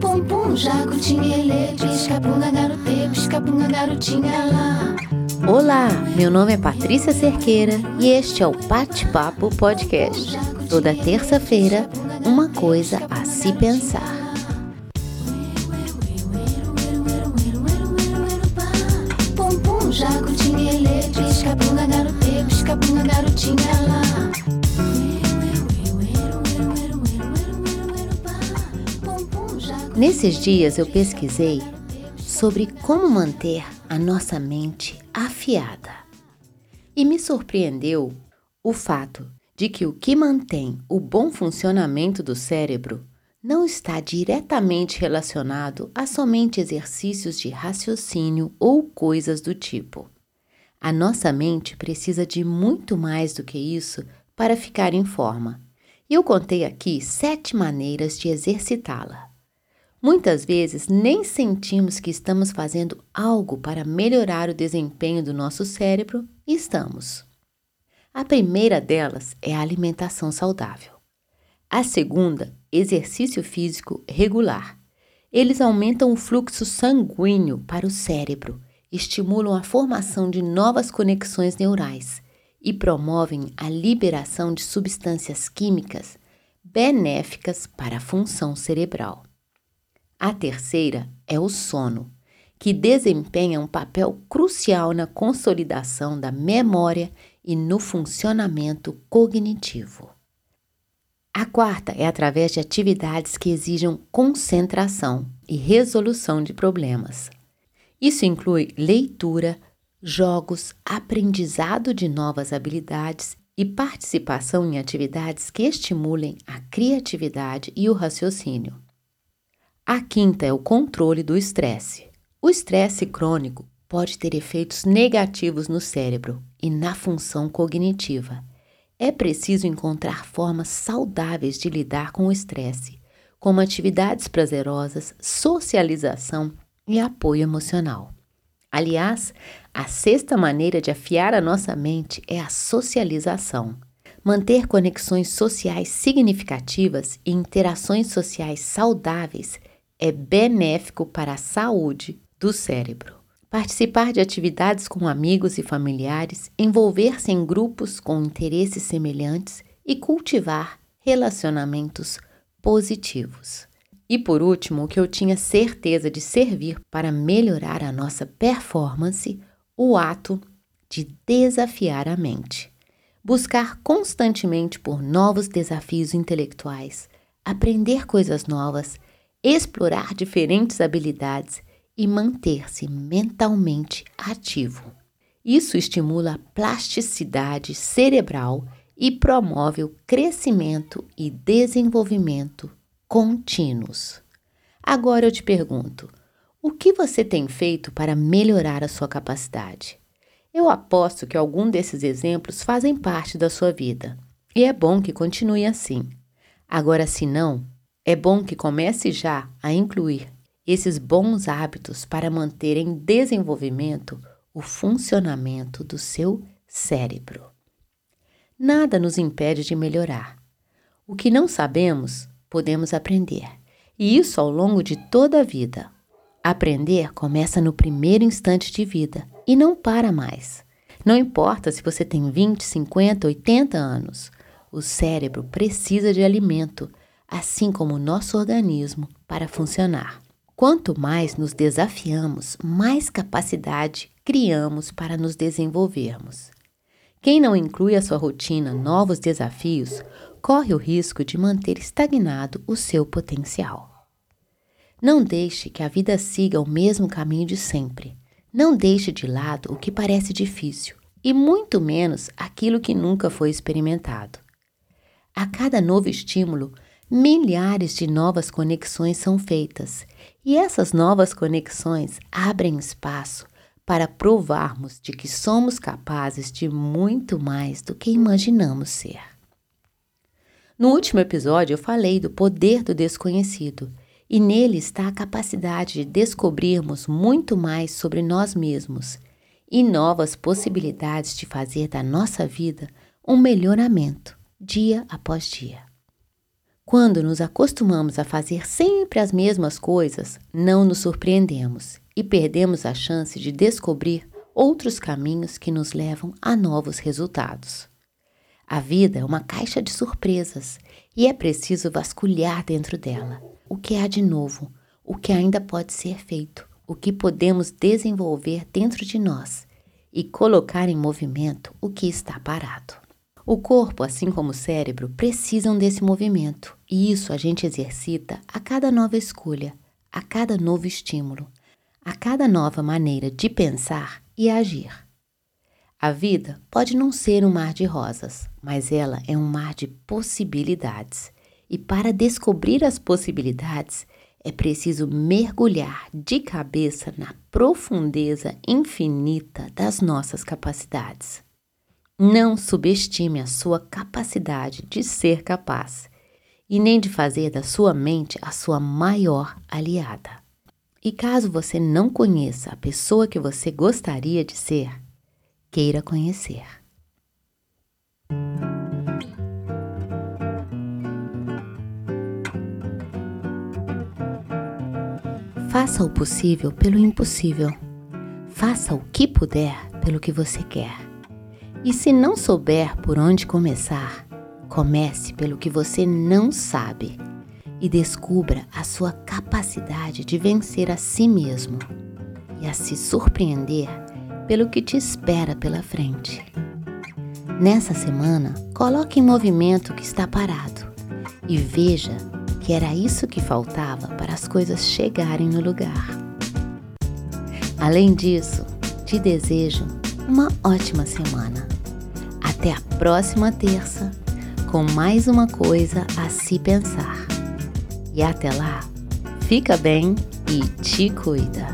Pum pum, jacutinha, ele, garotê, pisca-punga, garotinha lá. Olá, meu nome é Patrícia Cerqueira e este é o Bate-Papo Podcast. Toda terça-feira, uma coisa a se pensar. Jacutinha, ele, pisca-punga, garotê, pisca-punga, garotinha lá. Pum Nesses dias eu pesquisei sobre como manter a nossa mente afiada. E me surpreendeu o fato de que o que mantém o bom funcionamento do cérebro não está diretamente relacionado a somente exercícios de raciocínio ou coisas do tipo. A nossa mente precisa de muito mais do que isso para ficar em forma. Eu contei aqui sete maneiras de exercitá-la. Muitas vezes nem sentimos que estamos fazendo algo para melhorar o desempenho do nosso cérebro e estamos. A primeira delas é a alimentação saudável. A segunda, exercício físico regular. Eles aumentam o fluxo sanguíneo para o cérebro, estimulam a formação de novas conexões neurais e promovem a liberação de substâncias químicas benéficas para a função cerebral. A terceira é o sono, que desempenha um papel crucial na consolidação da memória e no funcionamento cognitivo. A quarta é através de atividades que exijam concentração e resolução de problemas. Isso inclui leitura, jogos, aprendizado de novas habilidades e participação em atividades que estimulem a criatividade e o raciocínio. A quinta é o controle do estresse. O estresse crônico pode ter efeitos negativos no cérebro e na função cognitiva. É preciso encontrar formas saudáveis de lidar com o estresse, como atividades prazerosas, socialização e apoio emocional. Aliás, a sexta maneira de afiar a nossa mente é a socialização. Manter conexões sociais significativas e interações sociais saudáveis é benéfico para a saúde do cérebro. Participar de atividades com amigos e familiares, envolver-se em grupos com interesses semelhantes e cultivar relacionamentos positivos. E por último, o que eu tinha certeza de servir para melhorar a nossa performance, o ato de desafiar a mente. Buscar constantemente por novos desafios intelectuais, aprender coisas novas, explorar diferentes habilidades e manter-se mentalmente ativo. Isso estimula a plasticidade cerebral e promove o crescimento e desenvolvimento contínuos. Agora eu te pergunto: o que você tem feito para melhorar a sua capacidade? Eu aposto que algum desses exemplos fazem parte da sua vida e é bom que continue assim. Agora, se não, é bom que comece já a incluir esses bons hábitos para manter em desenvolvimento o funcionamento do seu cérebro. Nada nos impede de melhorar. O que não sabemos, podemos aprender, e isso ao longo de toda a vida. Aprender começa no primeiro instante de vida e não para mais. Não importa se você tem 20, 50, 80 anos, o cérebro precisa de alimento, assim como o nosso organismo, para funcionar. Quanto mais nos desafiamos, mais capacidade criamos para nos desenvolvermos. Quem não inclui à sua rotina novos desafios corre o risco de manter estagnado o seu potencial. Não deixe que a vida siga o mesmo caminho de sempre. Não deixe de lado o que parece difícil e muito menos aquilo que nunca foi experimentado. A cada novo estímulo, milhares de novas conexões são feitas e essas novas conexões abrem espaço para provarmos de que somos capazes de muito mais do que imaginamos ser. No último episódio, eu falei do poder do desconhecido, e nele está a capacidade de descobrirmos muito mais sobre nós mesmos e novas possibilidades de fazer da nossa vida um melhoramento dia após dia. Quando nos acostumamos a fazer sempre as mesmas coisas, não nos surpreendemos e perdemos a chance de descobrir outros caminhos que nos levam a novos resultados. A vida é uma caixa de surpresas e é preciso vasculhar dentro dela o que há de novo, o que ainda pode ser feito, o que podemos desenvolver dentro de nós e colocar em movimento o que está parado. O corpo, assim como o cérebro, precisam desse movimento, e isso a gente exercita a cada nova escolha, a cada novo estímulo, a cada nova maneira de pensar e agir. A vida pode não ser um mar de rosas, mas ela é um mar de possibilidades. E para descobrir as possibilidades, é preciso mergulhar de cabeça na profundeza infinita das nossas capacidades. Não subestime a sua capacidade de ser capaz e nem de fazer da sua mente a sua maior aliada. E caso você não conheça a pessoa que você gostaria de ser, queira conhecer. Faça o possível pelo impossível. Faça o que puder pelo que você quer. E se não souber por onde começar, comece pelo que você não sabe e descubra a sua capacidade de vencer a si mesmo e a se surpreender pelo que te espera pela frente. Nessa semana, coloque em movimento o que está parado e veja que era isso que faltava para as coisas chegarem no lugar. Além disso, te desejo uma ótima semana. Até a próxima terça com mais uma coisa a se pensar. E até lá, fica bem e te cuida.